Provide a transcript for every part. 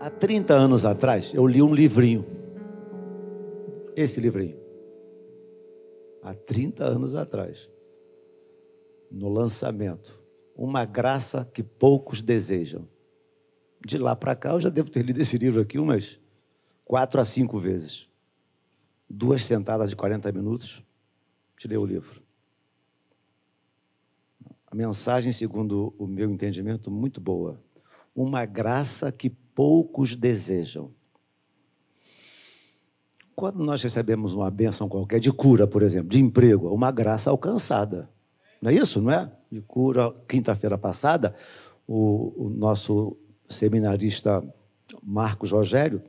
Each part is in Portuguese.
Há 30 anos atrás, eu li um livrinho. Esse livrinho. Há 30 anos atrás. No lançamento. Uma graça que poucos desejam. De lá para cá, eu já devo ter lido esse livro aqui umas quatro a cinco vezes. Duas sentadas de 40 minutos, tirei o livro. A mensagem, segundo o meu entendimento, muito boa. Uma graça que poucos desejam. Quando nós recebemos uma bênção qualquer de cura, por exemplo, de emprego, uma graça alcançada. Não é isso, não é? De cura, quinta-feira passada, o, o nosso seminarista Marcos Rogério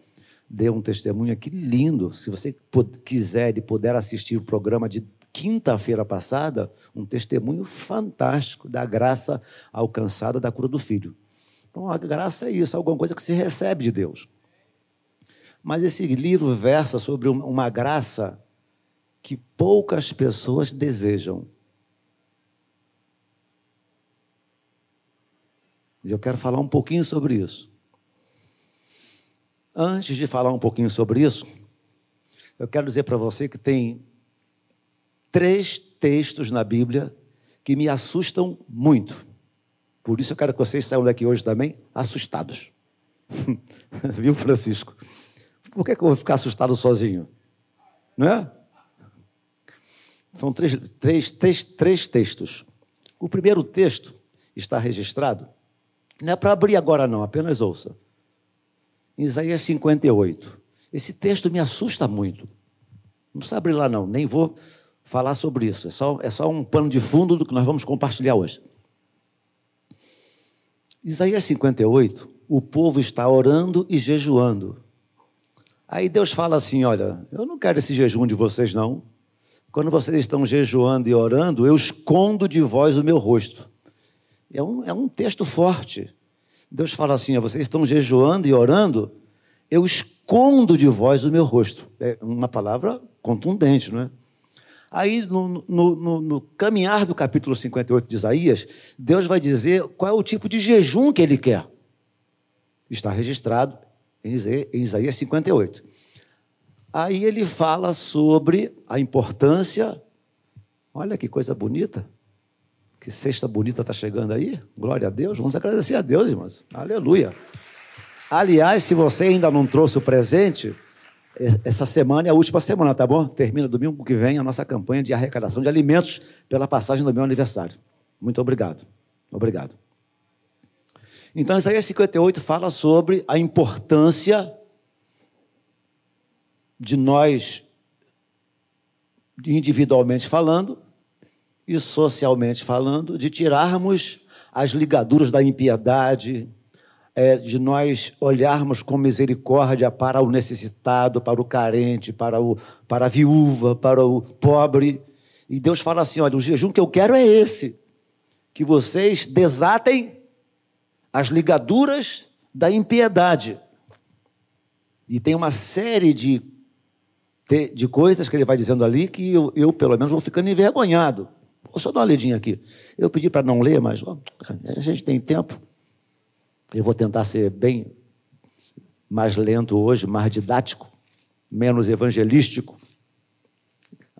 deu um testemunho aqui lindo. Se você quiser e puder assistir o programa de quinta-feira passada, um testemunho fantástico da graça alcançada da cura do filho. Então, a graça é isso, alguma coisa que se recebe de Deus. Mas esse livro versa sobre uma graça que poucas pessoas desejam. E eu quero falar um pouquinho sobre isso. Antes de falar um pouquinho sobre isso, eu quero dizer para você que tem três textos na Bíblia que me assustam muito. Por isso eu quero que vocês saiam daqui hoje também assustados. Viu, Francisco? Por que, que eu vou ficar assustado sozinho? Não é? São três, três, três, três textos. O primeiro texto está registrado. Não é para abrir agora, não, apenas ouça. Isaías 58. Esse texto me assusta muito. Não precisa abrir lá, não, nem vou falar sobre isso. É só, é só um pano de fundo do que nós vamos compartilhar hoje. Isaías 58, o povo está orando e jejuando. Aí Deus fala assim: Olha, eu não quero esse jejum de vocês, não. Quando vocês estão jejuando e orando, eu escondo de vós o meu rosto. É um, é um texto forte. Deus fala assim: vocês estão jejuando e orando, eu escondo de vós o meu rosto. É uma palavra contundente, não é? Aí, no, no, no, no, caminhar do capítulo 58 de Isaías, Deus vai dizer qual é o tipo de jejum que ele quer. Está registrado em Isaías 58. Aí ele fala sobre a importância. Olha que coisa bonita. Que sexta bonita está chegando aí. Glória a Deus. Vamos agradecer a Deus, irmãos. Aleluia. Aliás, se você ainda não trouxe o presente, essa semana é a última semana, tá bom? Termina domingo que vem a nossa campanha de arrecadação de alimentos pela passagem do meu aniversário. Muito obrigado. Obrigado. Então, Isaías 58 fala sobre a importância de nós, individualmente falando e socialmente falando, de tirarmos as ligaduras da impiedade, é, de nós olharmos com misericórdia para o necessitado, para o carente, para, o, para a viúva, para o pobre. E Deus fala assim: olha, o jejum que eu quero é esse, que vocês desatem as ligaduras da impiedade. E tem uma série de, de coisas que ele vai dizendo ali que eu, eu pelo menos, vou ficando envergonhado. Vou só dar uma lidinha aqui. Eu pedi para não ler, mas ó, a gente tem tempo. Eu vou tentar ser bem mais lento hoje, mais didático, menos evangelístico.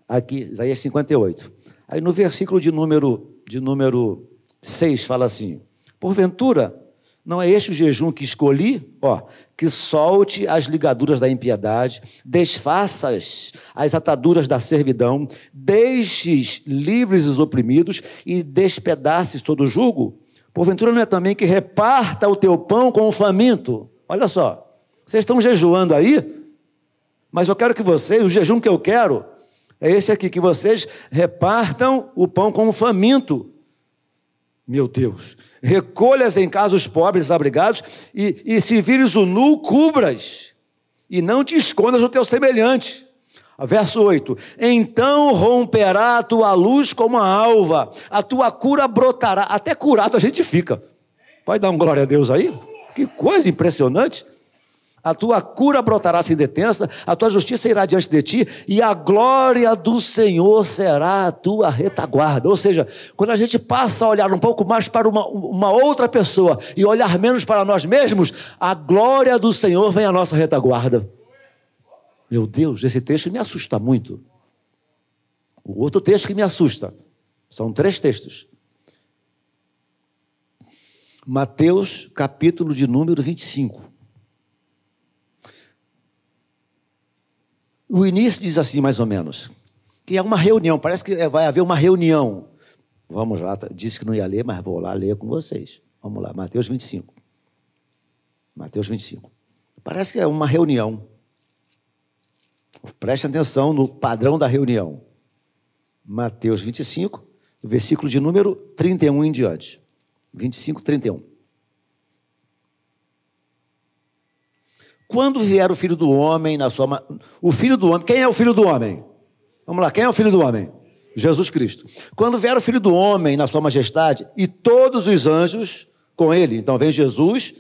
Aqui, Isaías 58. Aí no versículo de número, de número 6 fala assim: Porventura, não é este o jejum que escolhi? Ó, que solte as ligaduras da impiedade, desfaças as ataduras da servidão, deixes livres os oprimidos e despedaces todo o jugo? Porventura não é também que reparta o teu pão com o faminto? Olha só, vocês estão jejuando aí, mas eu quero que vocês, o jejum que eu quero, é esse aqui, que vocês repartam o pão com o faminto. Meu Deus, recolhas em casa os pobres desabrigados e, e se vires o nu, cubras, e não te escondas do teu semelhante. Verso 8: Então romperá a tua luz como a alva, a tua cura brotará. Até curado a gente fica. Pode dar um glória a Deus aí? Que coisa impressionante. A tua cura brotará sem detença, a tua justiça irá diante de ti, e a glória do Senhor será a tua retaguarda. Ou seja, quando a gente passa a olhar um pouco mais para uma, uma outra pessoa e olhar menos para nós mesmos, a glória do Senhor vem à nossa retaguarda. Meu Deus, esse texto me assusta muito. O outro texto que me assusta. São três textos. Mateus, capítulo de número 25. O início diz assim, mais ou menos, que é uma reunião, parece que vai haver uma reunião. Vamos lá, disse que não ia ler, mas vou lá ler com vocês. Vamos lá, Mateus 25. Mateus 25. Parece que é uma reunião. Preste atenção no padrão da reunião. Mateus 25, versículo de número 31 em diante. 25, 31. Quando vier o filho do homem na sua. O filho do homem. Quem é o filho do homem? Vamos lá, quem é o filho do homem? Jesus Cristo. Quando vier o filho do homem na sua majestade e todos os anjos com ele. Então vem Jesus,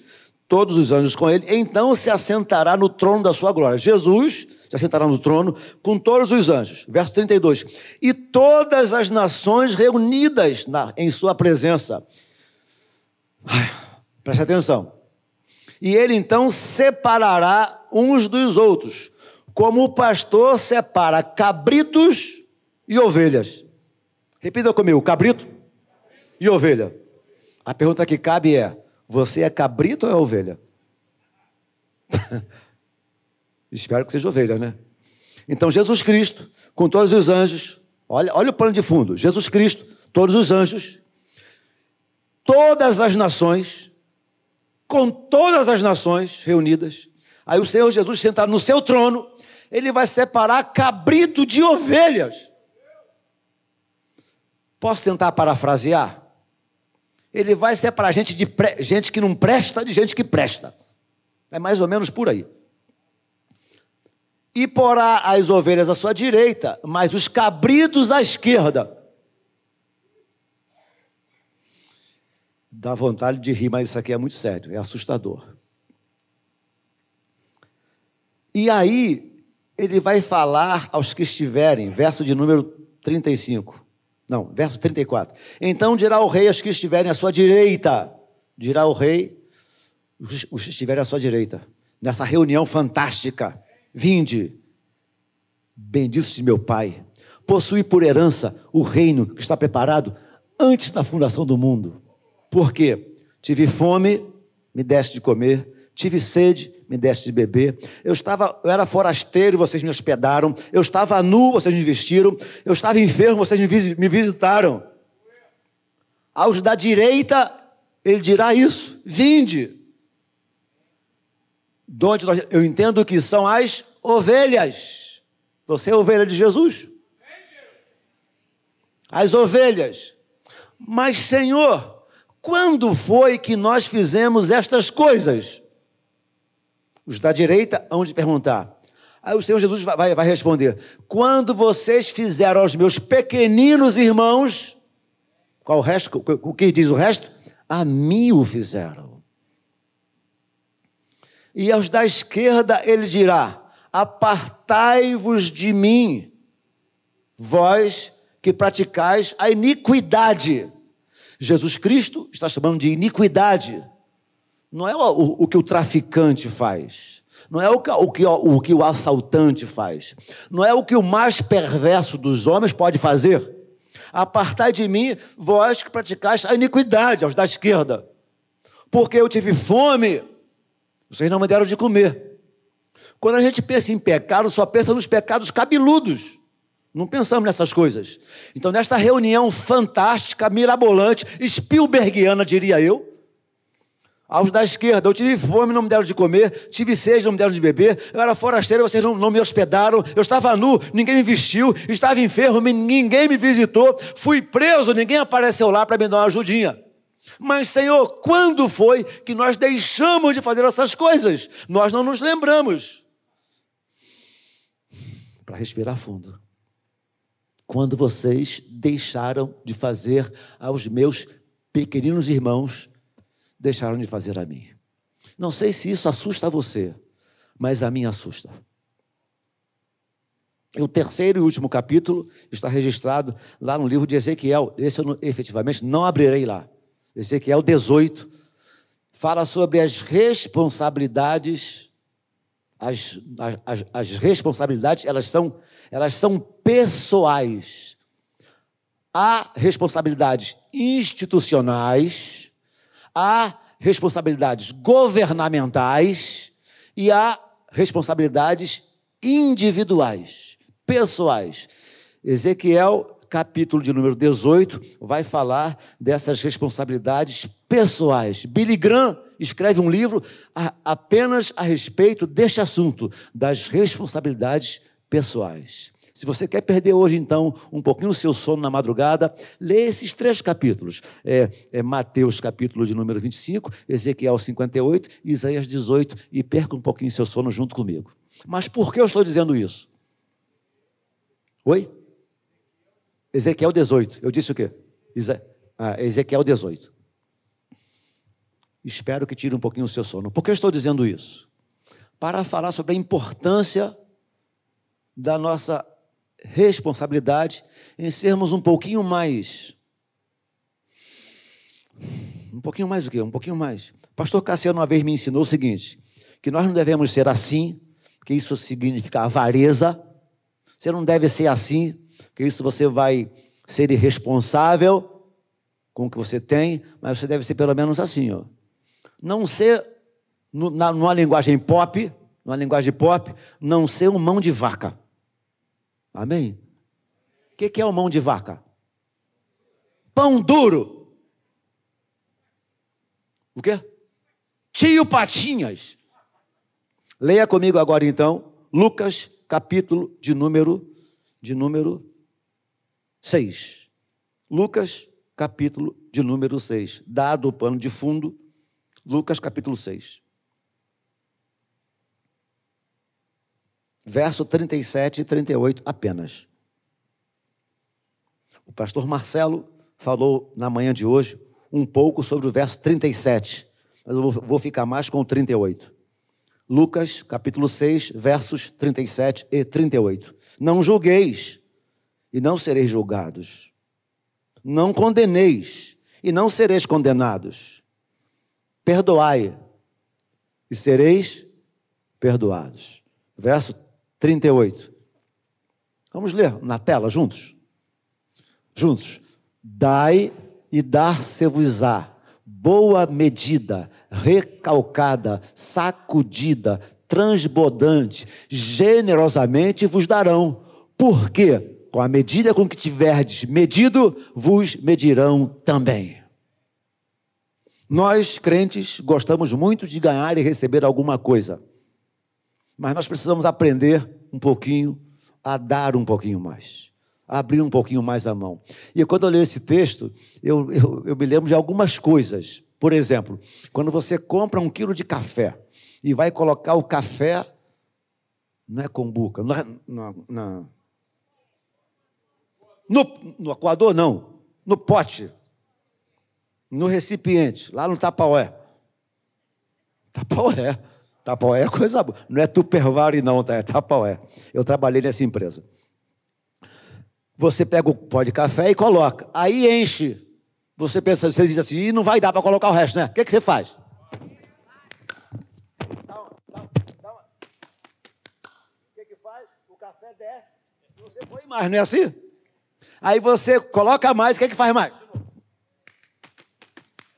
todos os anjos com ele. Então se assentará no trono da sua glória. Jesus se assentará no trono com todos os anjos. Verso 32. E todas as nações reunidas na, em sua presença. Preste atenção. E ele então separará uns dos outros, como o pastor separa cabritos e ovelhas. Repita comigo: cabrito e ovelha. A pergunta que cabe é: você é cabrito ou é ovelha? Espero que seja ovelha, né? Então, Jesus Cristo, com todos os anjos, olha, olha o plano de fundo: Jesus Cristo, todos os anjos, todas as nações, com todas as nações reunidas. Aí o Senhor Jesus sentado no seu trono, ele vai separar cabrito de ovelhas. Posso tentar parafrasear? Ele vai separar gente, de pre... gente que não presta de gente que presta. É mais ou menos por aí. E porá as ovelhas à sua direita, mas os cabritos à esquerda. Dá vontade de rir, mas isso aqui é muito sério, é assustador. E aí, ele vai falar aos que estiverem, verso de número 35. Não, verso 34. Então dirá o rei aos que estiverem à sua direita. Dirá o rei, os que estiverem à sua direita, nessa reunião fantástica. Vinde, bendito de meu Pai, possui por herança o reino que está preparado antes da fundação do mundo. Por quê? Tive fome, me deste de comer, tive sede, me deste de beber. Eu estava, eu era forasteiro, vocês me hospedaram. Eu estava nu, vocês me vestiram. Eu estava enfermo, vocês me visitaram. Aos da direita, ele dirá isso: vinde. Donde nós, eu entendo que são as ovelhas. Você é ovelha de Jesus? As ovelhas. Mas, Senhor, quando foi que nós fizemos estas coisas? Os da direita hão de perguntar. Aí o Senhor Jesus vai, vai responder: Quando vocês fizeram aos meus pequeninos irmãos, qual o resto? O que diz o resto? A mim o fizeram. E aos da esquerda ele dirá: Apartai-vos de mim, vós que praticais a iniquidade. Jesus Cristo está chamando de iniquidade. Não é o, o, o que o traficante faz. Não é o que, o, que, o que o assaltante faz. Não é o que o mais perverso dos homens pode fazer. Apartai de mim, vós que praticais a iniquidade, aos da esquerda. Porque eu tive fome, vocês não me deram de comer. Quando a gente pensa em pecado, só pensa nos pecados cabeludos. Não pensamos nessas coisas. Então, nesta reunião fantástica, mirabolante, Spielbergiana, diria eu, aos da esquerda, eu tive fome, não me deram de comer, tive sede, não me deram de beber, eu era forasteiro, vocês não, não me hospedaram, eu estava nu, ninguém me vestiu, estava enfermo, ninguém me visitou, fui preso, ninguém apareceu lá para me dar uma ajudinha. Mas, Senhor, quando foi que nós deixamos de fazer essas coisas? Nós não nos lembramos. Para respirar fundo quando vocês deixaram de fazer aos meus pequeninos irmãos, deixaram de fazer a mim. Não sei se isso assusta você, mas a mim assusta. O terceiro e último capítulo está registrado lá no livro de Ezequiel. Esse eu efetivamente não abrirei lá. Ezequiel 18 fala sobre as responsabilidades. As, as, as responsabilidades, elas são, elas são pessoais. Há responsabilidades institucionais, há responsabilidades governamentais e há responsabilidades individuais pessoais. Ezequiel, capítulo de número 18, vai falar dessas responsabilidades pessoais. Billy Graham escreve um livro a, apenas a respeito deste assunto, das responsabilidades pessoais. Se você quer perder hoje, então, um pouquinho o seu sono na madrugada, lê esses três capítulos. É, é Mateus, capítulo de número 25, Ezequiel 58, Isaías 18, e perca um pouquinho o seu sono junto comigo. Mas por que eu estou dizendo isso? Oi? Ezequiel 18. Eu disse o quê? Ah, Ezequiel 18. Espero que tire um pouquinho o seu sono. Por que eu estou dizendo isso? Para falar sobre a importância da nossa responsabilidade em sermos um pouquinho mais. Um pouquinho mais o quê? Um pouquinho mais. pastor Cassiano uma vez me ensinou o seguinte: que nós não devemos ser assim, porque isso significa avareza você não deve ser assim, porque isso você vai ser irresponsável com o que você tem, mas você deve ser pelo menos assim, ó. Não ser, na, numa linguagem pop, numa linguagem pop, não ser um mão de vaca. Amém? O que, que é o mão de vaca? Pão duro. O quê? Tio Patinhas. Leia comigo agora então, Lucas capítulo de número de número 6. Lucas, capítulo de número 6. Dado o pano de fundo, Lucas, capítulo 6. Verso 37 e 38 apenas. O pastor Marcelo falou na manhã de hoje um pouco sobre o verso 37, mas eu vou ficar mais com o 38. Lucas, capítulo 6, versos 37 e 38. Não julgueis e não sereis julgados. Não condeneis e não sereis condenados. Perdoai e sereis perdoados. Verso 38. Vamos ler na tela juntos? Juntos. Dai e dar-se-vos-á boa medida, recalcada, sacudida, transbordante, generosamente vos darão. Porque com a medida com que tiverdes medido, vos medirão também. Nós, crentes, gostamos muito de ganhar e receber alguma coisa. Mas nós precisamos aprender um pouquinho a dar um pouquinho mais abrir um pouquinho mais a mão. E quando eu leio esse texto, eu, eu, eu me lembro de algumas coisas. Por exemplo, quando você compra um quilo de café e vai colocar o café, não é combuca, não é, não, não, no, no coador não, no pote, no recipiente, lá no tapaué. Tapaué. Tapaué é coisa boa. Não é Tupperware não, tá? é tapaué. Eu trabalhei nessa empresa. Você pega o pó de café e coloca. Aí enche. Você pensa, você diz assim, e não vai dar para colocar o resto, né? O que, que você faz? O que, que faz? O café desce você põe mais, não é assim? Aí você coloca mais, o que, que faz mais?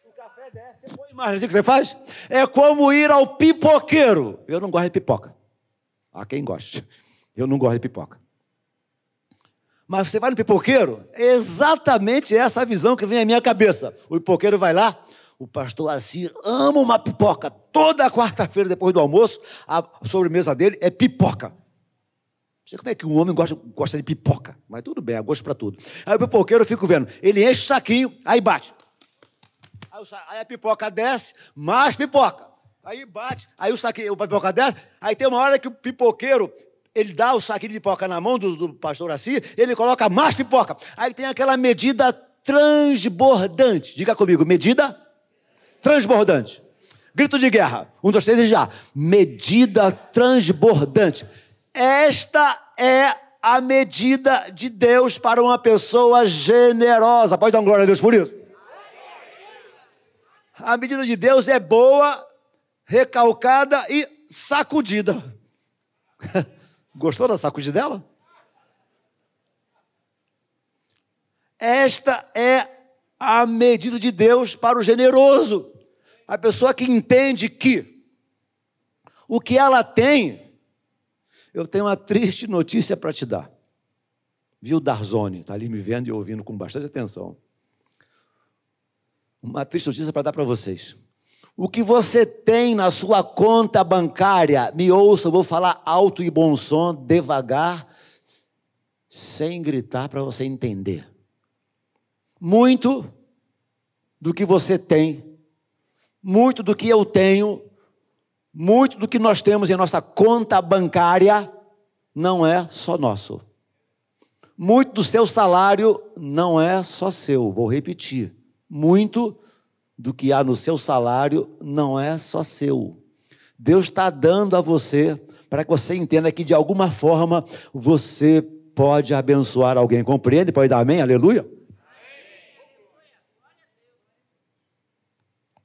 O café desce, você põe mais, não é assim que você faz? É como ir ao pipoqueiro. Eu não gosto de pipoca. Há quem goste. Eu não gosto de pipoca. Mas você vai no pipoqueiro, é exatamente essa visão que vem à minha cabeça. O pipoqueiro vai lá, o pastor Assir ama uma pipoca. Toda quarta-feira, depois do almoço, a sobremesa dele é pipoca. Não sei como é que um homem gosta, gosta de pipoca, mas tudo bem, é gosto para tudo. Aí o pipoqueiro eu fico vendo, ele enche o saquinho, aí bate. Aí, aí a pipoca desce, mais pipoca. Aí bate, aí o saquinho, o pipoca desce, aí tem uma hora que o pipoqueiro ele dá o saquinho de pipoca na mão do, do pastor assim, ele coloca mais pipoca. Aí tem aquela medida transbordante. Diga comigo, medida transbordante. Grito de guerra. Um, dois, três e já. Medida transbordante. Esta é a medida de Deus para uma pessoa generosa. Pode dar um glória a Deus por isso? A medida de Deus é boa, recalcada e sacudida. Gostou da sacudidela? Esta é a medida de Deus para o generoso. A pessoa que entende que o que ela tem, eu tenho uma triste notícia para te dar. Viu, Darzone? Está ali me vendo e ouvindo com bastante atenção. Uma triste notícia para dar para vocês. O que você tem na sua conta bancária, me ouça, eu vou falar alto e bom som, devagar, sem gritar para você entender. Muito do que você tem, muito do que eu tenho, muito do que nós temos em nossa conta bancária não é só nosso. Muito do seu salário não é só seu, vou repetir. Muito do que há no seu salário não é só seu. Deus está dando a você para que você entenda que de alguma forma você pode abençoar alguém. Compreende? Pode dar amém? Aleluia?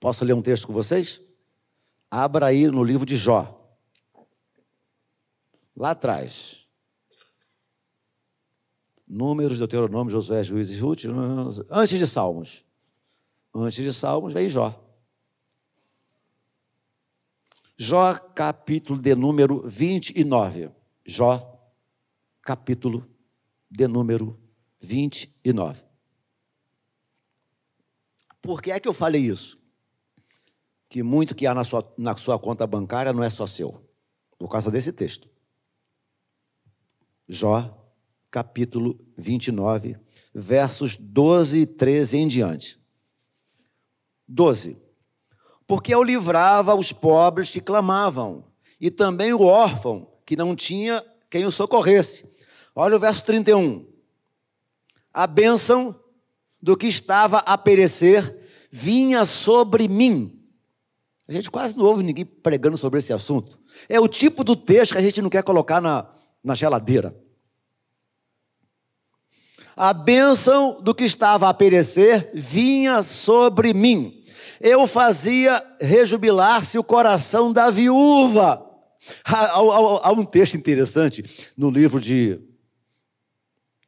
Posso ler um texto com vocês? Abra aí no livro de Jó. Lá atrás. Números, Deuteronômio, Josué, Juízes, Ruth, antes de Salmos. Antes de Salmos vem Jó. Jó, capítulo de número 29. Jó, capítulo de número 29. Por que é que eu falei isso? Que muito que há na sua, na sua conta bancária não é só seu. Por causa desse texto. Jó, capítulo 29, versos 12 e 13 em diante. 12. Porque eu livrava os pobres que clamavam, e também o órfão, que não tinha quem o socorresse. Olha o verso 31. A bênção do que estava a perecer vinha sobre mim. A gente quase não ouve ninguém pregando sobre esse assunto. É o tipo do texto que a gente não quer colocar na, na geladeira. A bênção do que estava a perecer vinha sobre mim eu fazia rejubilar-se o coração da viúva. Há, há, há, um texto interessante no livro de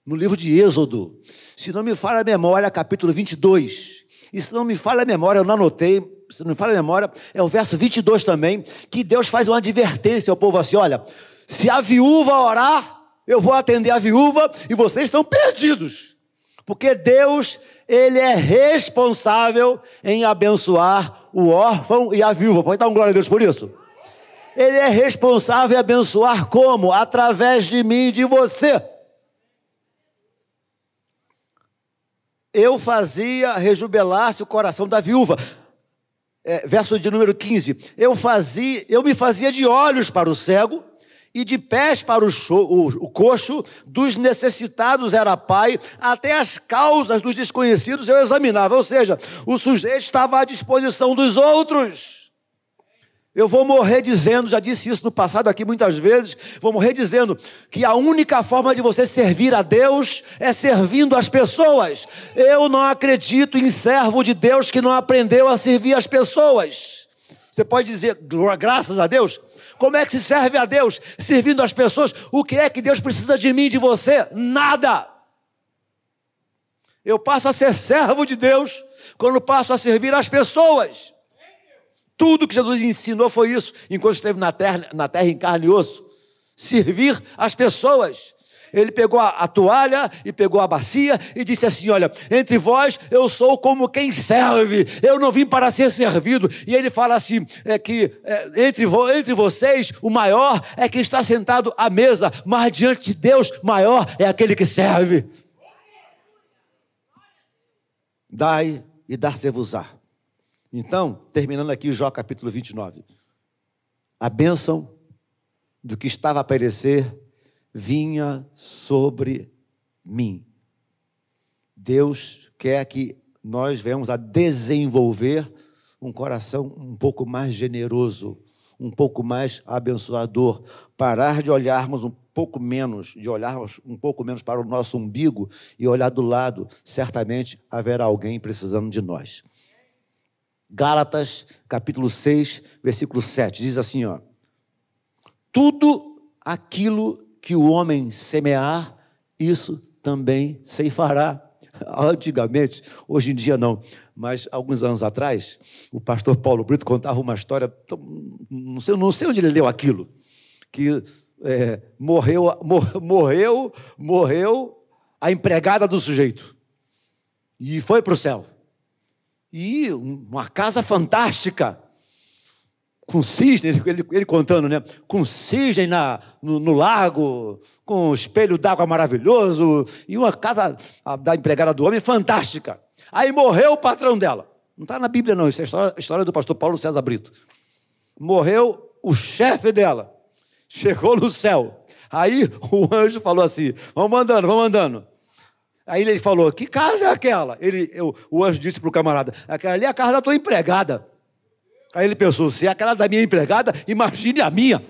no livro de Êxodo, se não me falha a memória, capítulo 22. E se não me falha a memória, eu não anotei, se não me falha a memória, é o verso 22 também, que Deus faz uma advertência ao povo assim: olha, se a viúva orar, eu vou atender a viúva e vocês estão perdidos. Porque Deus ele é responsável em abençoar o órfão e a viúva. Pode dar um glória a Deus por isso? Ele é responsável em abençoar como? Através de mim e de você. Eu fazia rejubelar-se o coração da viúva. É, verso de número 15. Eu fazia, eu me fazia de olhos para o cego e de pés para o, show, o, o, coxo, dos necessitados era pai, até as causas dos desconhecidos eu examinava, ou seja, o sujeito estava à disposição dos outros. Eu vou morrer dizendo, já disse isso no passado aqui muitas vezes, vou morrer dizendo que a única forma de você servir a Deus é servindo as pessoas. Eu não acredito em servo de Deus que não aprendeu a servir as pessoas. Você pode dizer, graças a Deus, como é que se serve a Deus? Servindo as pessoas. O que é que Deus precisa de mim e de você? Nada. Eu passo a ser servo de Deus quando passo a servir as pessoas. Tudo que Jesus ensinou foi isso, enquanto esteve na terra, na terra em carne e osso. Servir as pessoas. Ele pegou a, a, toalha e pegou a bacia e disse assim: Olha, entre vós eu sou como quem serve, eu não vim para ser servido. E ele fala assim: é que é, entre, vo, entre vocês o maior é quem está sentado à mesa, mas diante de Deus, maior é aquele que serve. Dai e dar-se-vos-á. Então, terminando aqui Jó capítulo 29. A bênção do que estava a perecer vinha sobre mim. Deus quer que nós venhamos a desenvolver um coração um pouco mais generoso, um pouco mais abençoador, parar de olharmos um pouco menos, de olharmos um pouco menos para o nosso umbigo e olhar do lado, certamente haverá alguém precisando de nós. Gálatas, capítulo 6, versículo 7, diz assim, ó: Tudo aquilo que o homem semear, isso também ceifará. Antigamente, hoje em dia não, mas alguns anos atrás, o pastor Paulo Brito contava uma história, não sei, não sei onde ele leu aquilo, que é, morreu, mor, morreu, morreu a empregada do sujeito e foi para o céu. E uma casa fantástica, com cisne, ele, ele, contando, né? Com cisne na, no, no lago, com um espelho d'água maravilhoso, e uma casa da empregada do homem fantástica. Aí morreu o patrão dela. Não está na Bíblia, não, isso é a história, a história do pastor Paulo César Brito. Morreu o chefe dela. Chegou no céu. Aí o anjo falou assim: vamos andando, vamos andando. Aí ele falou: Que casa é aquela? Ele, eu, o anjo disse para o camarada: Aquela ali é a casa da tua empregada. Aí ele pensou: Se é aquela da minha empregada, imagine a minha.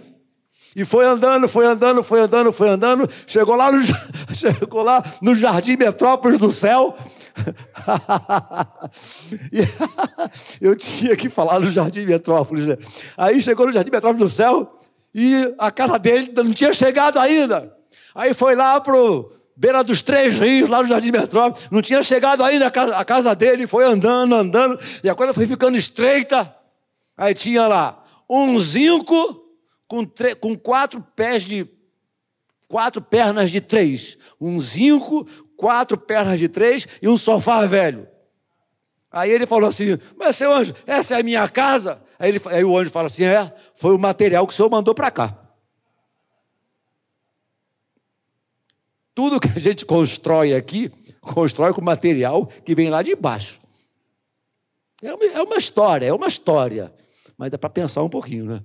E foi andando, foi andando, foi andando, foi andando, chegou lá no, chegou lá no Jardim Metrópolis do Céu. eu tinha que falar no Jardim Metrópolis. Né? Aí chegou no Jardim Metrópolis do Céu e a casa dele não tinha chegado ainda. Aí foi lá para beira dos três rios, lá no Jardim Metrópole, não tinha chegado ainda a casa, a casa dele, foi andando, andando, e a coisa foi ficando estreita. Aí tinha lá um zinco com, com quatro pés de. quatro pernas de três. Um zinco, quatro pernas de três e um sofá velho. Aí ele falou assim: Mas seu anjo, essa é a minha casa? Aí, ele, aí o anjo fala assim: É, foi o material que o senhor mandou para cá. Tudo que a gente constrói aqui, constrói com material que vem lá de baixo. É uma, é uma história, é uma história. Mas dá para pensar um pouquinho, né?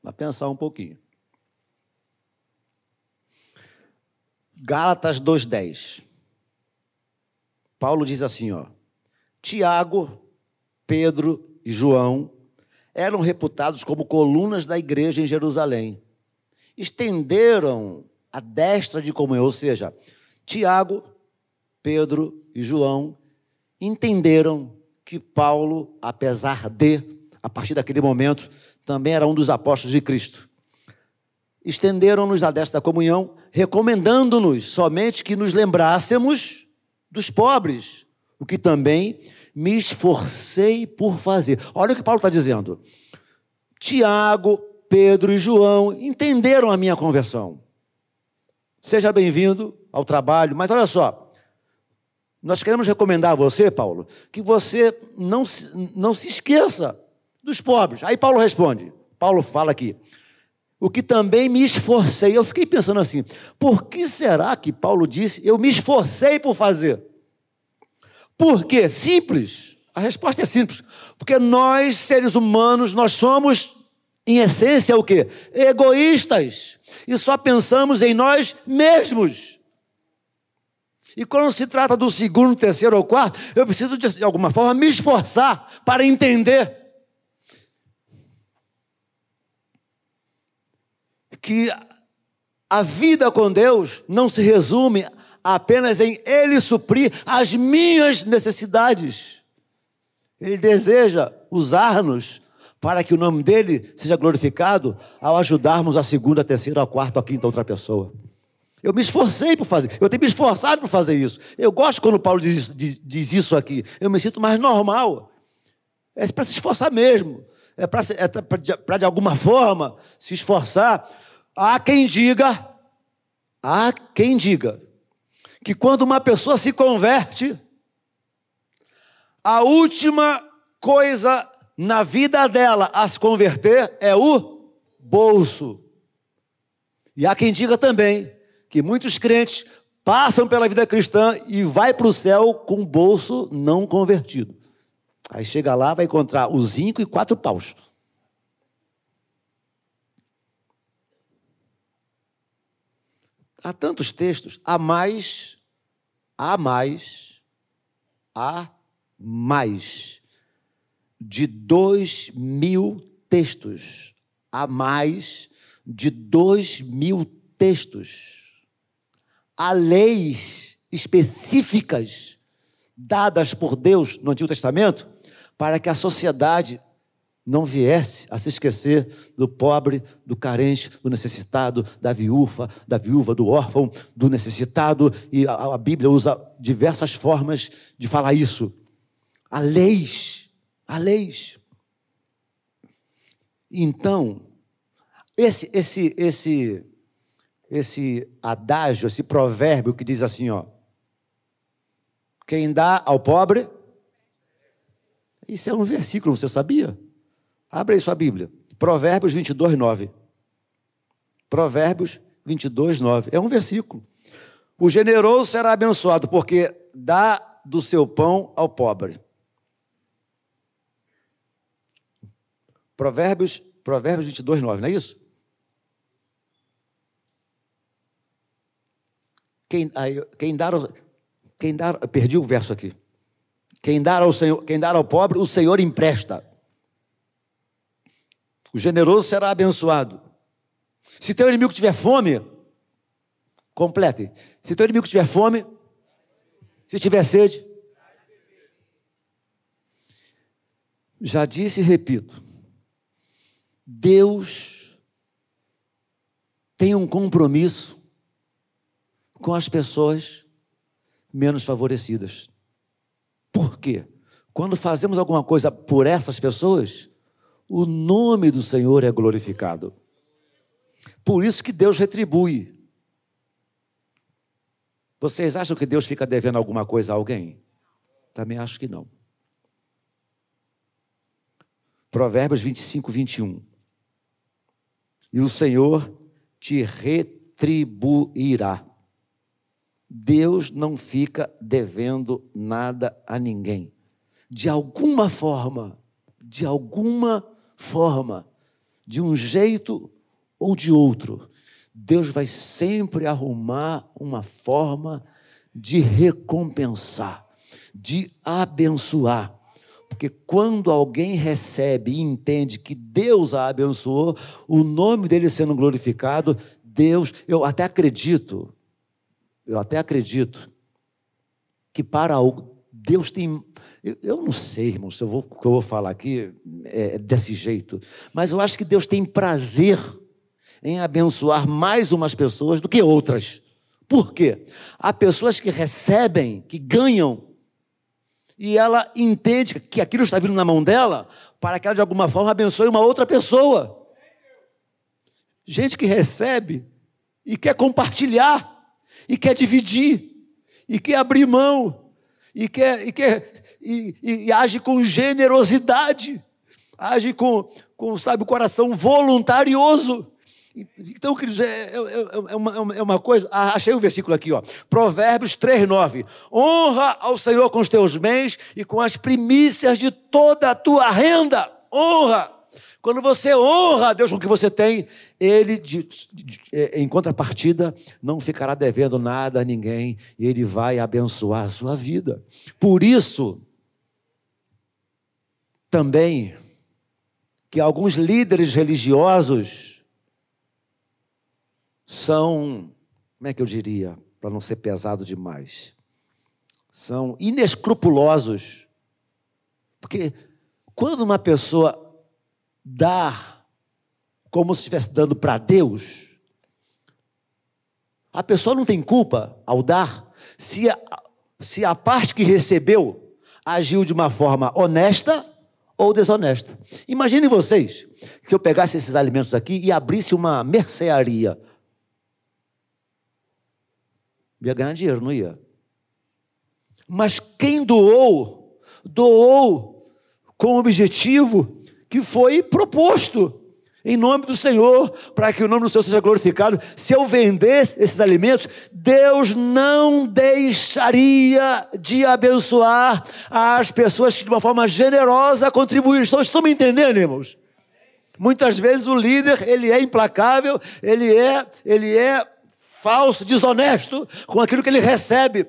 Para pensar um pouquinho. Gálatas 2,10. Paulo diz assim, ó. Tiago, Pedro e João eram reputados como colunas da igreja em Jerusalém estenderam a destra de comunhão, ou seja, Tiago, Pedro e João entenderam que Paulo, apesar de, a partir daquele momento, também era um dos apóstolos de Cristo. Estenderam-nos a destra da comunhão, recomendando-nos somente que nos lembrássemos dos pobres, o que também me esforcei por fazer. Olha o que Paulo está dizendo. Tiago, Pedro e João entenderam a minha conversão. Seja bem-vindo ao trabalho, mas olha só, nós queremos recomendar a você, Paulo, que você não se, não se esqueça dos pobres. Aí Paulo responde, Paulo fala aqui, o que também me esforcei. Eu fiquei pensando assim, por que será que Paulo disse, eu me esforcei por fazer? Por quê? Simples. A resposta é simples. Porque nós, seres humanos, nós somos em essência, o que? Egoístas. E só pensamos em nós mesmos. E quando se trata do segundo, terceiro ou quarto, eu preciso, de, de alguma forma, me esforçar para entender que a vida com Deus não se resume apenas em Ele suprir as minhas necessidades. Ele deseja usar-nos para que o nome dele seja glorificado ao ajudarmos a segunda, a terceira, a quarta, a quinta outra pessoa. Eu me esforcei por fazer, eu tenho me esforçado por fazer isso. Eu gosto quando Paulo diz, diz, diz isso aqui. Eu me sinto mais normal. É para se esforçar mesmo. É para é de alguma forma se esforçar. Há quem diga, há quem diga, que quando uma pessoa se converte, a última coisa na vida dela a se converter é o bolso. E há quem diga também que muitos crentes passam pela vida cristã e vai para o céu com o bolso não convertido. Aí chega lá, vai encontrar os cinco e quatro paus. Há tantos textos, há mais, há mais, há mais de dois mil textos, a mais de dois mil textos, há leis específicas dadas por Deus no Antigo Testamento para que a sociedade não viesse a se esquecer do pobre, do carente, do necessitado, da viúva, da viúva, do órfão, do necessitado, e a, a Bíblia usa diversas formas de falar isso. Há leis, há leis. Então, esse, esse, esse, esse adágio, esse provérbio que diz assim, ó, quem dá ao pobre, isso é um versículo, você sabia? Abre aí sua Bíblia. Provérbios 22, 9. Provérbios 22, 9. É um versículo. O generoso será abençoado, porque dá do seu pão ao pobre. Provérbios, Provérbios 22, 9, não é isso? Quem, quem dar, quem dar, perdi o verso aqui. Quem dar ao Senhor, quem dar ao pobre, o Senhor empresta. O generoso será abençoado. Se teu inimigo tiver fome, complete. Se teu inimigo tiver fome, se tiver sede, já disse e repito, Deus tem um compromisso com as pessoas menos favorecidas. Por quê? Quando fazemos alguma coisa por essas pessoas, o nome do Senhor é glorificado. Por isso que Deus retribui. Vocês acham que Deus fica devendo alguma coisa a alguém? Também acho que não. Provérbios 25, 21. E o Senhor te retribuirá. Deus não fica devendo nada a ninguém. De alguma forma, de alguma forma, de um jeito ou de outro, Deus vai sempre arrumar uma forma de recompensar, de abençoar. Porque quando alguém recebe e entende que Deus a abençoou, o nome dele sendo glorificado, Deus, eu até acredito, eu até acredito que para Deus tem eu, eu não sei, irmão, se eu vou, que eu vou falar aqui é desse jeito, mas eu acho que Deus tem prazer em abençoar mais umas pessoas do que outras. Por quê? Há pessoas que recebem, que ganham, e ela entende que aquilo está vindo na mão dela para que ela, de alguma forma, abençoe uma outra pessoa. Gente que recebe e quer compartilhar, e quer dividir, e quer abrir mão, e quer, e quer e, e, e age com generosidade, age com, com, sabe, o coração voluntarioso. Então, queridos, é, é, é, uma, é uma coisa. Ah, achei o versículo aqui, ó. Provérbios 3, 9. Honra ao Senhor com os teus bens e com as primícias de toda a tua renda. Honra. Quando você honra a Deus com o que você tem, Ele, de, de, em contrapartida, não ficará devendo nada a ninguém, e Ele vai abençoar a sua vida. Por isso, também que alguns líderes religiosos são, como é que eu diria, para não ser pesado demais, são inescrupulosos. Porque quando uma pessoa dá como se estivesse dando para Deus, a pessoa não tem culpa ao dar se a, se a parte que recebeu agiu de uma forma honesta ou desonesta. Imaginem vocês que eu pegasse esses alimentos aqui e abrisse uma mercearia. Ia ganhar dinheiro, não ia? Mas quem doou, doou com o objetivo que foi proposto em nome do Senhor, para que o nome do Senhor seja glorificado. Se eu vendesse esses alimentos, Deus não deixaria de abençoar as pessoas que de uma forma generosa contribuíram. Estão, estão me entendendo, irmãos? Muitas vezes o líder, ele é implacável, ele é, ele é falso, desonesto com aquilo que ele recebe.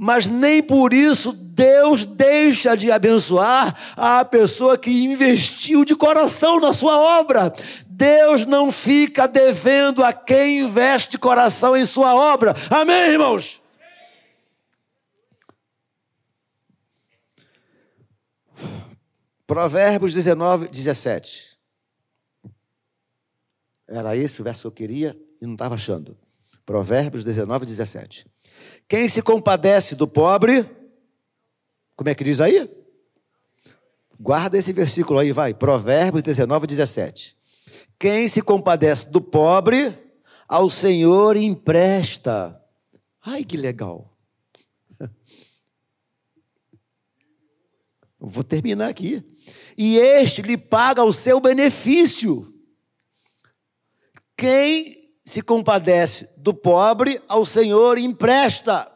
mas nem por isso Deus deixa de abençoar a pessoa que investiu de coração na sua obra. Deus não fica devendo a quem investe coração em sua obra. Amém, irmãos? Provérbios 19, 17. Era esse o verso que eu queria e não estava achando. Provérbios 19, 17. Quem se compadece do pobre, como é que diz aí? Guarda esse versículo aí, vai. Provérbios 19, 17. Quem se compadece do pobre, ao Senhor empresta. Ai, que legal. Vou terminar aqui. E este lhe paga o seu benefício. Quem se compadece do pobre, ao Senhor empresta.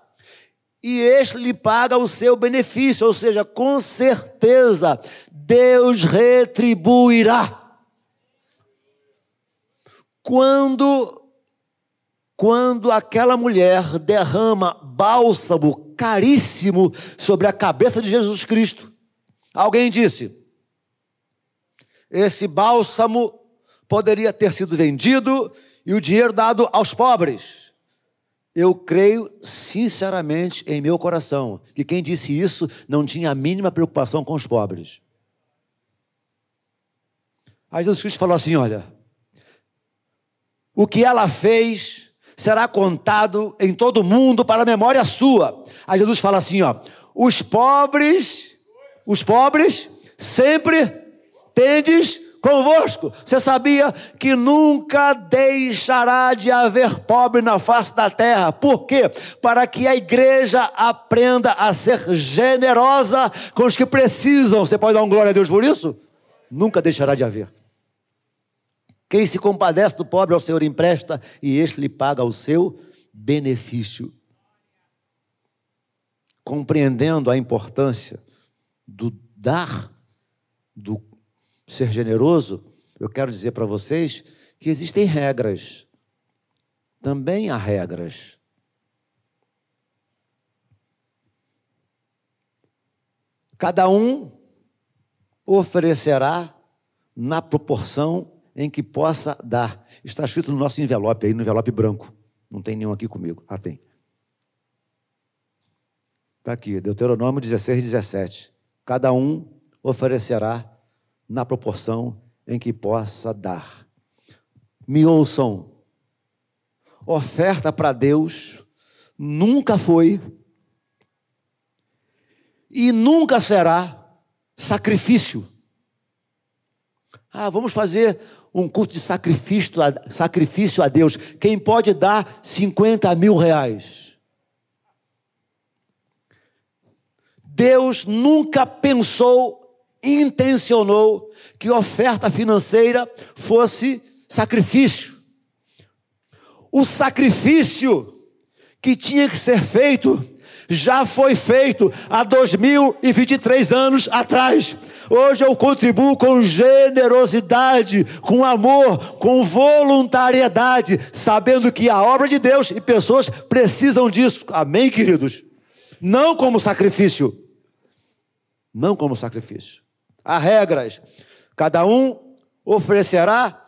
E este lhe paga o seu benefício, ou seja, com certeza Deus retribuirá. Quando quando aquela mulher derrama bálsamo caríssimo sobre a cabeça de Jesus Cristo. Alguém disse: esse bálsamo poderia ter sido vendido e o dinheiro dado aos pobres. Eu creio sinceramente em meu coração que quem disse isso não tinha a mínima preocupação com os pobres. Aí Jesus Cristo falou assim: olha, o que ela fez será contado em todo o mundo para a memória sua. Aí Jesus fala assim: ó, os pobres, os pobres sempre tendes convosco. Você sabia que nunca deixará de haver pobre na face da terra. Por quê? Para que a igreja aprenda a ser generosa com os que precisam. Você pode dar um glória a Deus por isso? Nunca deixará de haver. Quem se compadece do pobre ao Senhor empresta e este lhe paga o seu benefício. Compreendendo a importância do dar, do ser generoso, eu quero dizer para vocês que existem regras. Também há regras. Cada um oferecerá na proporção em que possa dar. Está escrito no nosso envelope aí, no envelope branco. Não tem nenhum aqui comigo. Ah, tem. Está aqui, Deuteronômio 16, 17. Cada um oferecerá na proporção em que possa dar. Me ouçam. Oferta para Deus nunca foi e nunca será sacrifício. Ah, vamos fazer um culto de sacrifício a, sacrifício a Deus. Quem pode dar 50 mil reais? Deus nunca pensou intencionou que oferta financeira fosse sacrifício. O sacrifício que tinha que ser feito já foi feito há 2023 anos atrás. Hoje eu contribuo com generosidade, com amor, com voluntariedade, sabendo que a obra de Deus e pessoas precisam disso. Amém, queridos? Não como sacrifício. Não como sacrifício. Há regras. Cada um oferecerá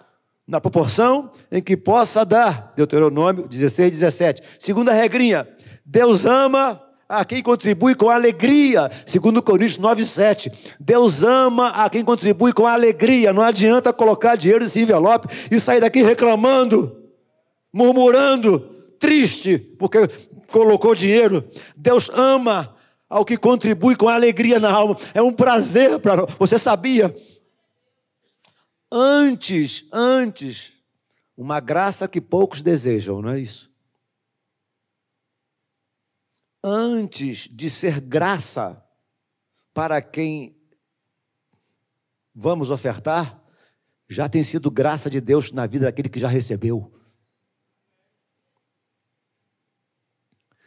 na proporção em que possa dar. Deuteronômio 16, 17. Segunda regrinha: Deus ama a quem contribui com alegria. Segundo Coríntios 9, 7. Deus ama a quem contribui com alegria. Não adianta colocar dinheiro nesse envelope e sair daqui reclamando, murmurando, triste, porque colocou dinheiro. Deus ama ao que contribui com alegria na alma. É um prazer para nós. Você sabia? Antes, antes, uma graça que poucos desejam, não é isso? Antes de ser graça para quem vamos ofertar, já tem sido graça de Deus na vida daquele que já recebeu.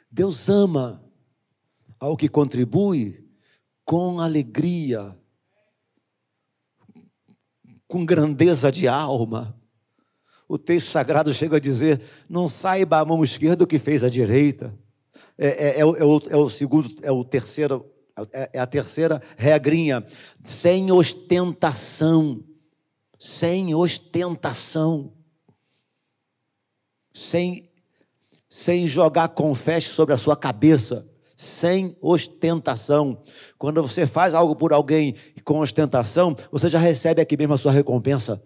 Deus ama ao que contribui com alegria, com grandeza de alma. O texto sagrado chega a dizer: não saiba a mão esquerda o que fez a direita. É, é, é, o, é o segundo, é o terceiro, é a terceira regrinha. Sem ostentação. Sem ostentação. Sem, sem jogar confete sobre a sua cabeça sem ostentação. Quando você faz algo por alguém com ostentação, você já recebe aqui mesmo a sua recompensa.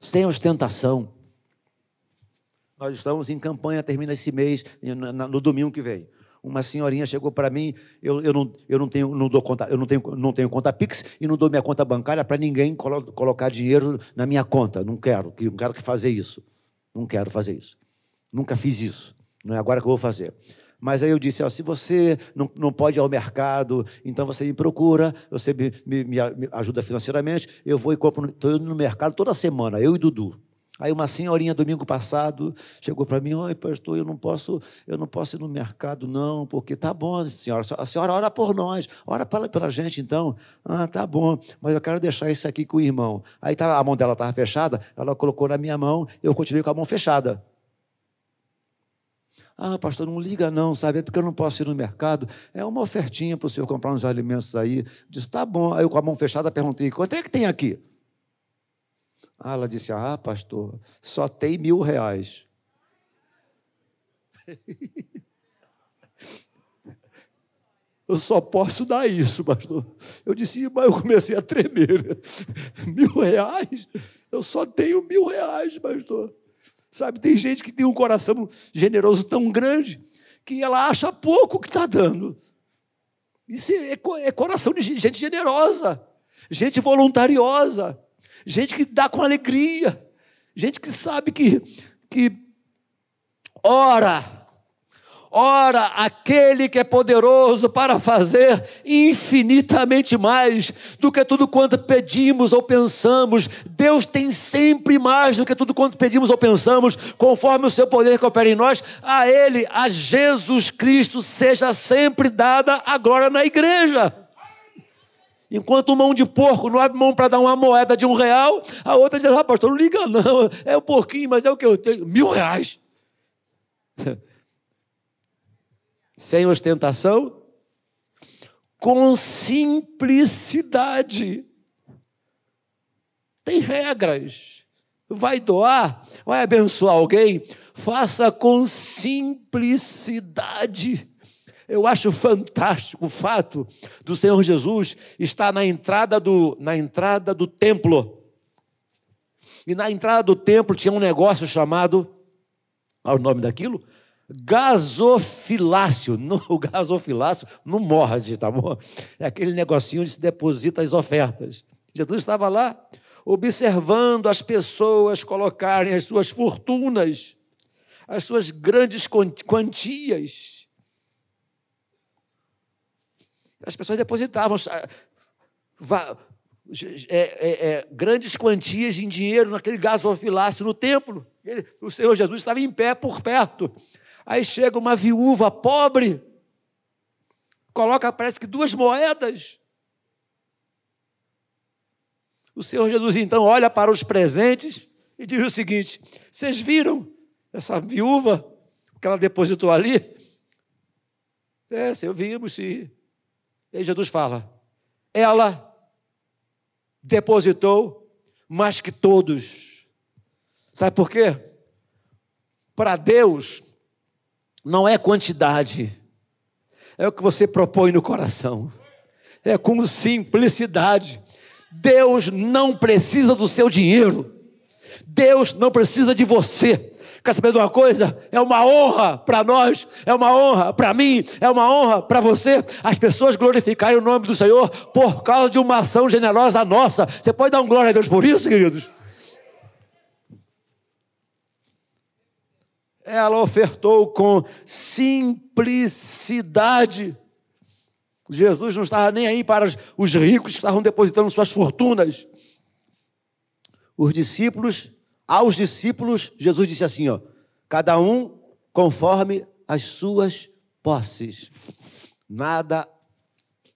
Sem ostentação. Nós estamos em campanha, termina esse mês, no domingo que vem. Uma senhorinha chegou para mim, eu, eu, não, eu não tenho, não dou conta, eu não tenho, não tenho conta Pix e não dou minha conta bancária para ninguém colo, colocar dinheiro na minha conta. Não quero, não quero fazer isso. Não quero fazer isso. Nunca fiz isso. Não é agora que eu vou fazer. Mas aí eu disse: ó, se você não, não pode ir ao mercado, então você me procura, você me, me, me ajuda financeiramente, eu vou e compro. Estou indo no mercado toda semana, eu e Dudu. Aí uma senhorinha domingo passado chegou para mim, oi pastor, eu não posso, eu não posso ir no mercado não, porque tá bom, senhora, a senhora ora por nós, ora pela, pela gente então. Ah, tá bom, mas eu quero deixar isso aqui com o irmão. Aí tá, a mão dela estava fechada, ela colocou na minha mão, eu continuei com a mão fechada. Ah, pastor, não liga não, sabe? É porque eu não posso ir no mercado. É uma ofertinha para o senhor comprar uns alimentos aí. Disse, tá bom. Aí eu com a mão fechada perguntei, quanto é que tem aqui? Ah, ela disse, ah, pastor, só tem mil reais. Eu só posso dar isso, pastor. Eu disse, mas eu comecei a tremer. Mil reais? Eu só tenho mil reais, pastor. Sabe, tem gente que tem um coração generoso tão grande que ela acha pouco que está dando. Isso é, é coração de gente generosa, gente voluntariosa, gente que dá com alegria, gente que sabe que, que ora Ora, aquele que é poderoso para fazer infinitamente mais do que tudo quanto pedimos ou pensamos. Deus tem sempre mais do que tudo quanto pedimos ou pensamos, conforme o seu poder que opera em nós. A Ele, a Jesus Cristo, seja sempre dada a glória na igreja. Enquanto mão de porco não abre mão para dar uma moeda de um real, a outra diz: Ah, pastor, não liga não, é um pouquinho, mas é o que eu tenho: mil reais. sem ostentação, com simplicidade. Tem regras. Vai doar, vai abençoar alguém, faça com simplicidade. Eu acho fantástico o fato do Senhor Jesus estar na entrada do, na entrada do templo. E na entrada do templo tinha um negócio chamado, qual é o nome daquilo? Gasofilácio. No, o gasofilácio não morde, tá bom? É aquele negocinho onde se deposita as ofertas. Jesus estava lá observando as pessoas colocarem as suas fortunas, as suas grandes quantias. As pessoas depositavam é, é, é, grandes quantias em dinheiro naquele gasofilácio no templo. Ele, o Senhor Jesus estava em pé por perto. Aí chega uma viúva pobre, coloca, parece que duas moedas. O Senhor Jesus então olha para os presentes e diz o seguinte: Vocês viram essa viúva que ela depositou ali? É, Senhor, vimos sim. E aí Jesus fala: Ela depositou mais que todos. Sabe por quê? Para Deus, não é quantidade, é o que você propõe no coração, é com simplicidade. Deus não precisa do seu dinheiro, Deus não precisa de você. Quer saber de uma coisa? É uma honra para nós, é uma honra para mim, é uma honra para você. As pessoas glorificarem o nome do Senhor por causa de uma ação generosa nossa. Você pode dar um glória a Deus por isso, queridos? Ela ofertou com simplicidade. Jesus não estava nem aí para os ricos que estavam depositando suas fortunas. Os discípulos, aos discípulos, Jesus disse assim: ó, cada um conforme as suas posses. Nada,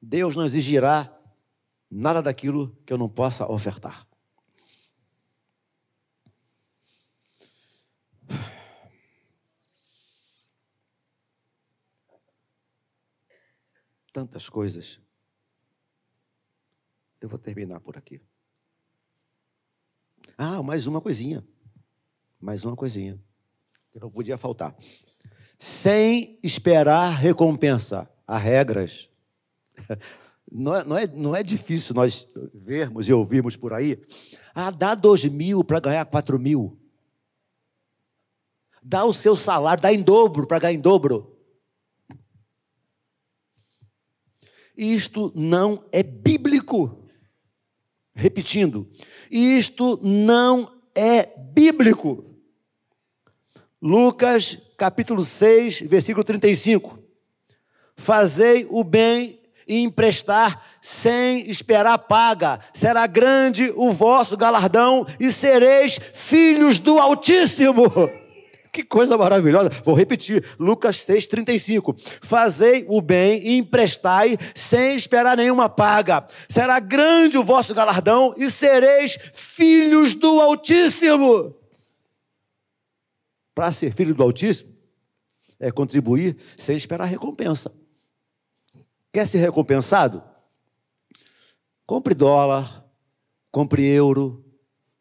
Deus não exigirá nada daquilo que eu não possa ofertar. Tantas coisas. Eu vou terminar por aqui. Ah, mais uma coisinha. Mais uma coisinha. Que não podia faltar. Sem esperar recompensa. Há regras. Não é, não, é, não é difícil nós vermos e ouvirmos por aí. Ah, dá dois mil para ganhar quatro mil. Dá o seu salário, dá em dobro para ganhar em dobro. Isto não é bíblico. Repetindo, isto não é bíblico. Lucas capítulo 6, versículo 35. Fazei o bem e emprestar sem esperar paga. Será grande o vosso galardão e sereis filhos do Altíssimo. Que coisa maravilhosa. Vou repetir. Lucas 6,35. Fazei o bem e emprestai sem esperar nenhuma paga. Será grande o vosso galardão e sereis filhos do Altíssimo. Para ser filho do Altíssimo, é contribuir sem esperar recompensa. Quer ser recompensado? Compre dólar, compre euro,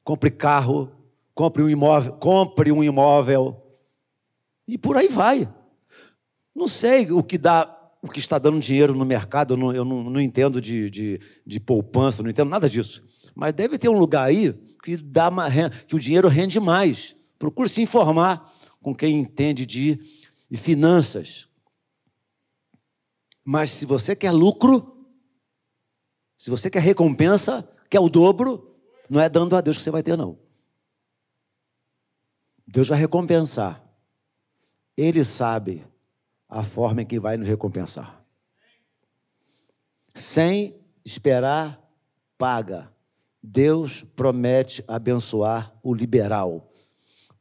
compre carro, compre um imóvel, compre um imóvel e por aí vai. Não sei o que dá, o que está dando dinheiro no mercado, eu não, eu não, não entendo de, de, de, poupança, não entendo nada disso. Mas deve ter um lugar aí que dá uma, que o dinheiro rende mais. Procure se informar com quem entende de, de finanças. Mas se você quer lucro, se você quer recompensa, quer o dobro, não é dando a Deus que você vai ter, não. Deus vai recompensar. Ele sabe a forma em que vai nos recompensar. Sem esperar, paga. Deus promete abençoar o liberal.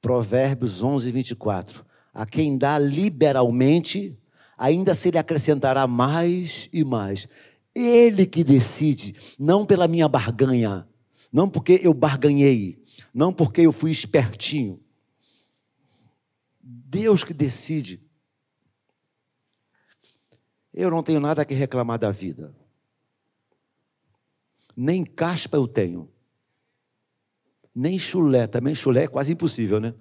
Provérbios 11, 24. A quem dá liberalmente, ainda se lhe acrescentará mais e mais. Ele que decide, não pela minha barganha, não porque eu barganhei, não porque eu fui espertinho, Deus que decide. Eu não tenho nada que reclamar da vida. Nem caspa eu tenho. Nem chulé. Também chulé é quase impossível, né?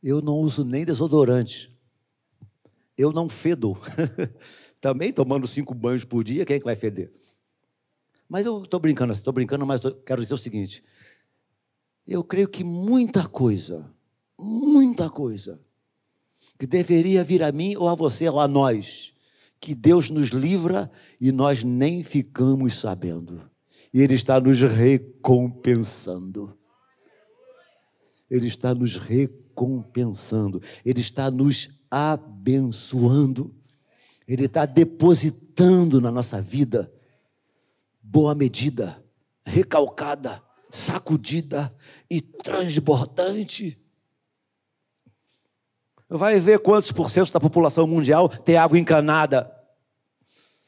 Eu não uso nem desodorante. Eu não fedo. Também tomando cinco banhos por dia, quem é que vai feder? Mas eu estou brincando, estou brincando, mas quero dizer o seguinte: eu creio que muita coisa, muita coisa, que deveria vir a mim ou a você ou a nós, que Deus nos livra e nós nem ficamos sabendo. E Ele está nos recompensando. Ele está nos recompensando. Ele está nos abençoando. Ele está depositando na nossa vida boa medida, recalcada, sacudida e transbordante. Vai ver quantos por cento da população mundial tem água encanada.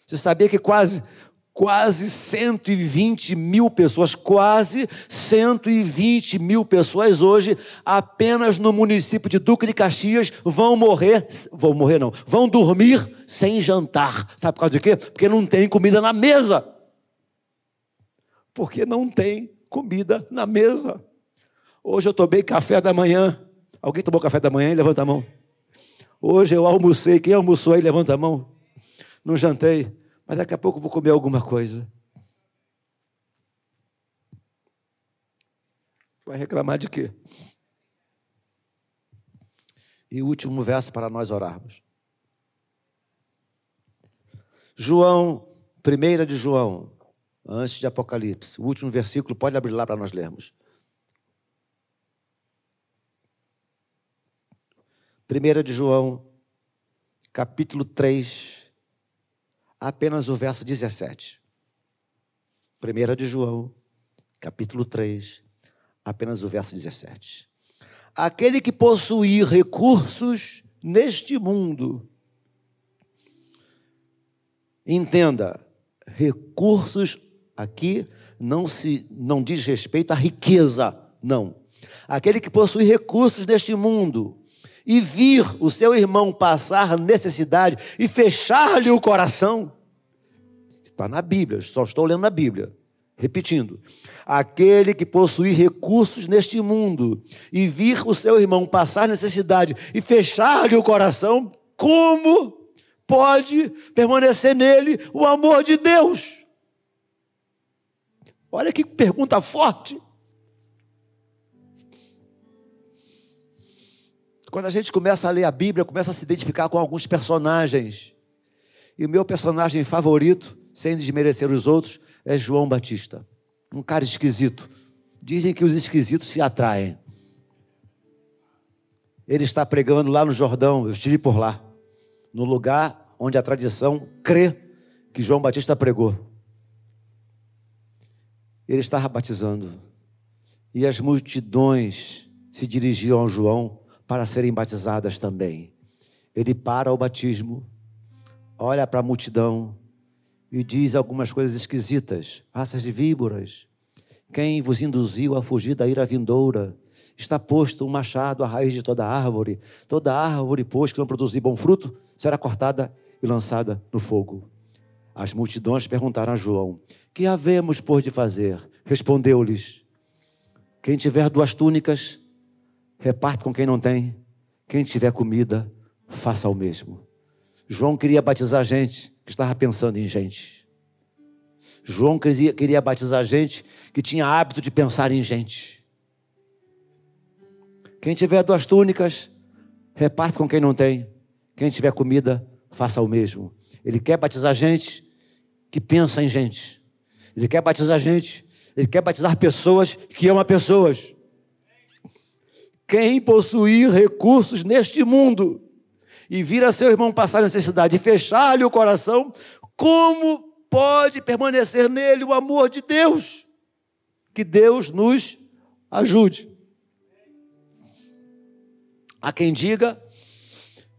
Você sabia que quase, quase 120 mil pessoas, quase 120 mil pessoas hoje, apenas no município de Duque de Caxias, vão morrer, vão morrer não, vão dormir sem jantar. Sabe por causa de quê? Porque não tem comida na mesa. Porque não tem comida na mesa. Hoje eu tomei café da manhã. Alguém tomou café da manhã? Levanta a mão. Hoje eu almocei. Quem almoçou aí? Levanta a mão. Não jantei, mas daqui a pouco vou comer alguma coisa. Vai reclamar de quê? E o último verso para nós orarmos. João, primeira de João, antes de Apocalipse. O último versículo, pode abrir lá para nós lermos. Primeira de João, capítulo 3, apenas o verso 17. Primeira de João, capítulo 3, apenas o verso 17. Aquele que possuir recursos neste mundo, entenda, recursos Aqui não se não diz respeito à riqueza, não. Aquele que possui recursos neste mundo e vir o seu irmão passar necessidade e fechar-lhe o coração. Está na Bíblia, só estou lendo na Bíblia. Repetindo, aquele que possuir recursos neste mundo e vir o seu irmão passar necessidade e fechar-lhe o coração, como pode permanecer nele o amor de Deus? Olha que pergunta forte. Quando a gente começa a ler a Bíblia, começa a se identificar com alguns personagens. E o meu personagem favorito, sem desmerecer os outros, é João Batista. Um cara esquisito. Dizem que os esquisitos se atraem. Ele está pregando lá no Jordão, eu estive por lá, no lugar onde a tradição crê que João Batista pregou. Ele estava batizando. E as multidões se dirigiam ao João para serem batizadas também. Ele para o batismo, olha para a multidão e diz algumas coisas esquisitas. Raças de víboras. Quem vos induziu a fugir da ira vindoura? Está posto um machado à raiz de toda árvore. Toda árvore, pois, que não produzir bom fruto, será cortada e lançada no fogo. As multidões perguntaram a João: Que havemos por de fazer? Respondeu-lhes: Quem tiver duas túnicas, reparte com quem não tem. Quem tiver comida, faça o mesmo. João queria batizar gente que estava pensando em gente. João queria, queria batizar gente que tinha hábito de pensar em gente. Quem tiver duas túnicas, reparte com quem não tem. Quem tiver comida, faça o mesmo. Ele quer batizar gente que pensa em gente. Ele quer batizar gente. Ele quer batizar pessoas que amam pessoas. Quem possuir recursos neste mundo e vir a seu irmão passar necessidade e fechar-lhe o coração, como pode permanecer nele o amor de Deus? Que Deus nos ajude. Há quem diga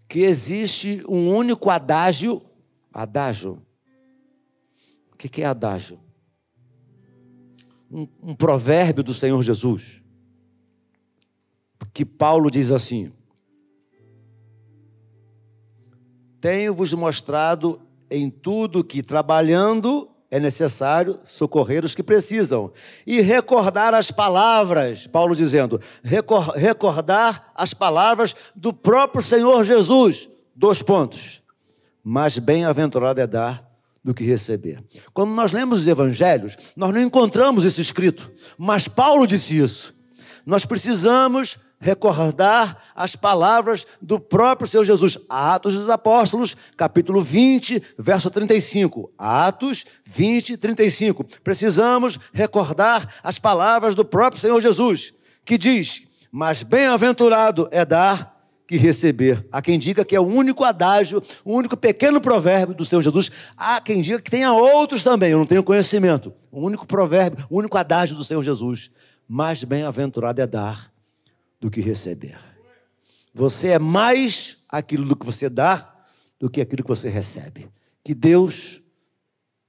que existe um único adágio, adágio. O que é adágio? Um, um provérbio do Senhor Jesus. Que Paulo diz assim: Tenho-vos mostrado em tudo que, trabalhando, é necessário socorrer os que precisam. E recordar as palavras, Paulo dizendo, recordar as palavras do próprio Senhor Jesus. Dois pontos. Mais bem-aventurado é dar do que receber. Quando nós lemos os evangelhos, nós não encontramos isso escrito, mas Paulo disse isso. Nós precisamos recordar as palavras do próprio Senhor Jesus. Atos dos Apóstolos, capítulo 20, verso 35. Atos 20, 35. Precisamos recordar as palavras do próprio Senhor Jesus, que diz: Mas bem-aventurado é dar que receber. Há quem diga que é o único adágio, o único pequeno provérbio do Senhor Jesus. Há quem diga que tenha outros também, eu não tenho conhecimento. O único provérbio, o único adágio do Senhor Jesus. Mais bem-aventurado é dar do que receber. Você é mais aquilo do que você dá do que aquilo que você recebe. Que Deus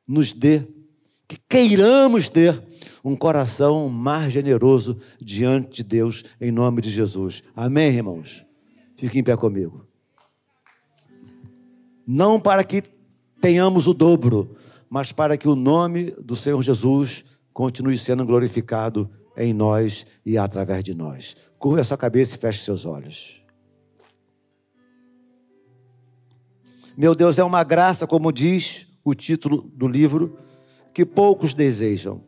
nos dê, que queiramos ter um coração mais generoso diante de Deus, em nome de Jesus. Amém, irmãos? Fique em pé comigo. Não para que tenhamos o dobro, mas para que o nome do Senhor Jesus continue sendo glorificado em nós e através de nós. Curva a sua cabeça e feche seus olhos. Meu Deus, é uma graça, como diz o título do livro, que poucos desejam.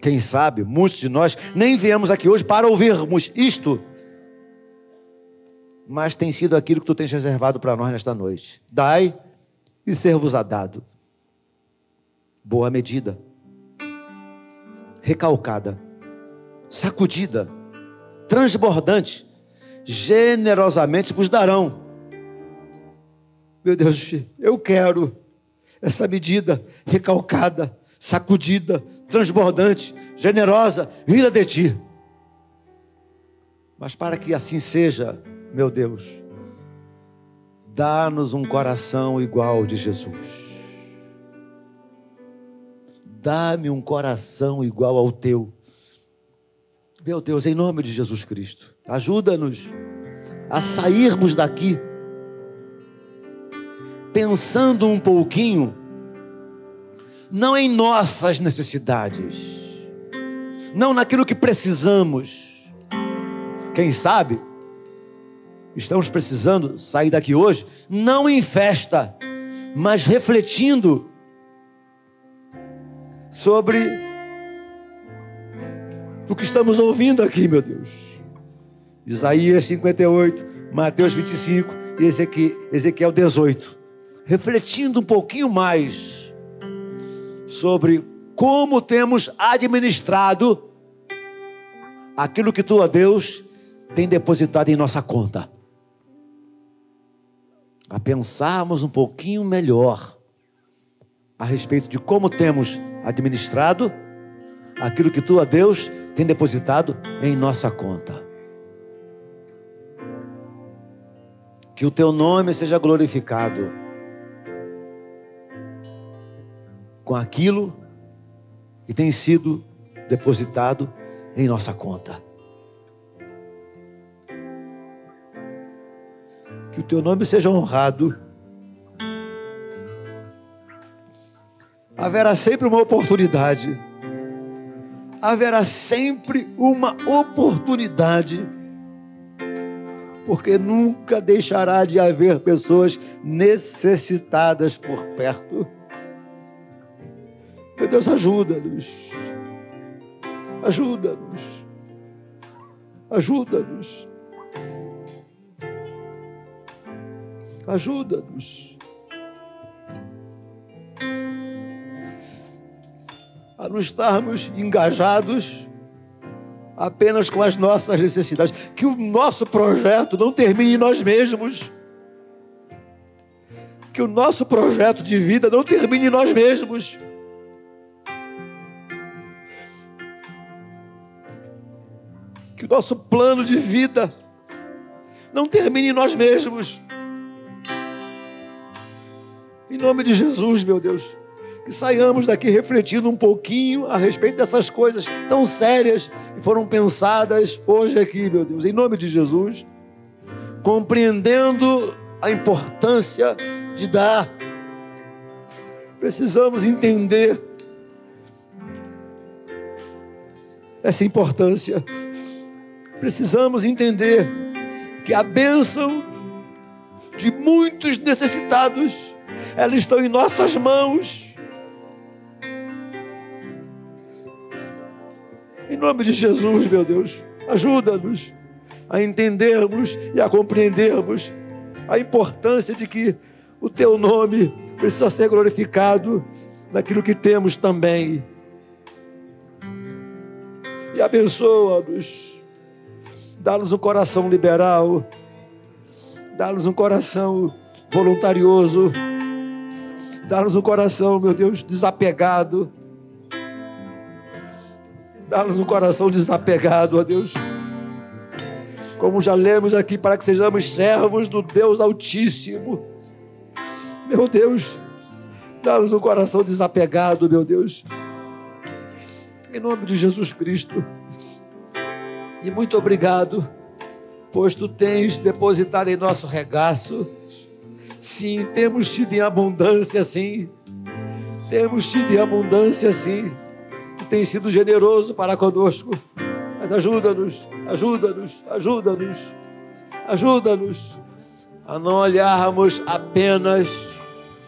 Quem sabe, muitos de nós nem viemos aqui hoje para ouvirmos isto, mas tem sido aquilo que tu tens reservado para nós nesta noite. Dai e ser-vos-á dado. Boa medida, recalcada sacudida, transbordante, generosamente vos darão. Meu Deus, eu quero essa medida recalcada, sacudida, transbordante, generosa, vinda de ti. Mas para que assim seja, meu Deus, dá-nos um coração igual de Jesus. Dá-me um coração igual ao teu. Meu Deus, em nome de Jesus Cristo, ajuda-nos a sairmos daqui pensando um pouquinho, não em nossas necessidades, não naquilo que precisamos. Quem sabe, estamos precisando sair daqui hoje, não em festa, mas refletindo sobre o que estamos ouvindo aqui, meu Deus. Isaías 58, Mateus 25 e Ezequiel 18 refletindo um pouquinho mais sobre como temos administrado aquilo que tu, Deus, tem depositado em nossa conta. A pensarmos um pouquinho melhor a respeito de como temos administrado aquilo que tu, Deus, tem depositado em nossa conta. Que o teu nome seja glorificado com aquilo que tem sido depositado em nossa conta. Que o teu nome seja honrado. Haverá sempre uma oportunidade. Haverá sempre uma oportunidade. Porque nunca deixará de haver pessoas necessitadas por perto. Meu Deus, ajuda-nos. Ajuda-nos. Ajuda-nos. Ajuda-nos. A não estarmos engajados apenas com as nossas necessidades. Que o nosso projeto não termine em nós mesmos. Que o nosso projeto de vida não termine em nós mesmos. que o nosso plano de vida não termine em nós mesmos. Em nome de Jesus, meu Deus, que saiamos daqui refletindo um pouquinho a respeito dessas coisas tão sérias que foram pensadas hoje aqui, meu Deus, em nome de Jesus, compreendendo a importância de dar. Precisamos entender essa importância precisamos entender que a bênção de muitos necessitados, elas estão em nossas mãos. Em nome de Jesus, meu Deus, ajuda-nos a entendermos e a compreendermos a importância de que o teu nome precisa ser glorificado naquilo que temos também. E abençoa-nos Dá-nos um coração liberal. Dá-nos um coração voluntarioso. Dá-nos um coração, meu Deus, desapegado. Dá-nos um coração desapegado, ó Deus. Como já lemos aqui, para que sejamos servos do Deus Altíssimo. Meu Deus, dá-nos um coração desapegado, meu Deus. Em nome de Jesus Cristo. E muito obrigado, pois tu tens depositado em nosso regaço. Sim, temos tido em abundância, sim. Temos tido em abundância, sim. Tu tens sido generoso para conosco. Mas ajuda-nos, ajuda-nos, ajuda-nos, ajuda-nos a não olharmos apenas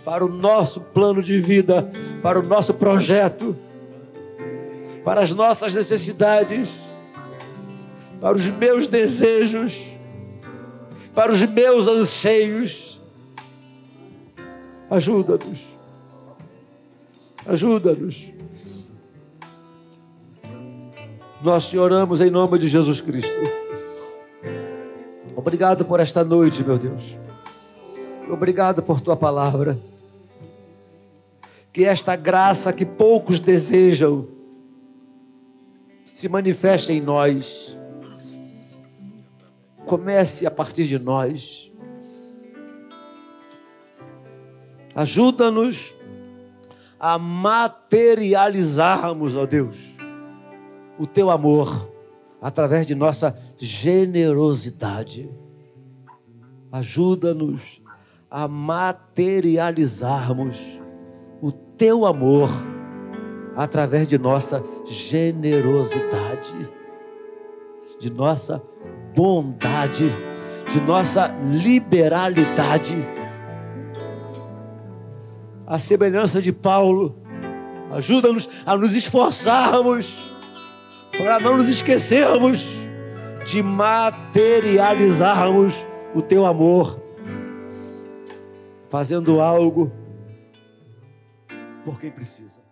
para o nosso plano de vida, para o nosso projeto, para as nossas necessidades para os meus desejos, para os meus anseios. Ajuda-nos. Ajuda-nos. Nós te oramos em nome de Jesus Cristo. Obrigado por esta noite, meu Deus. Obrigado por tua palavra. Que esta graça que poucos desejam se manifeste em nós comece a partir de nós. Ajuda-nos a materializarmos, ó Deus, o teu amor através de nossa generosidade. Ajuda-nos a materializarmos o teu amor através de nossa generosidade, de nossa bondade, de nossa liberalidade. A semelhança de Paulo, ajuda-nos a nos esforçarmos para não nos esquecermos de materializarmos o teu amor, fazendo algo por quem precisa.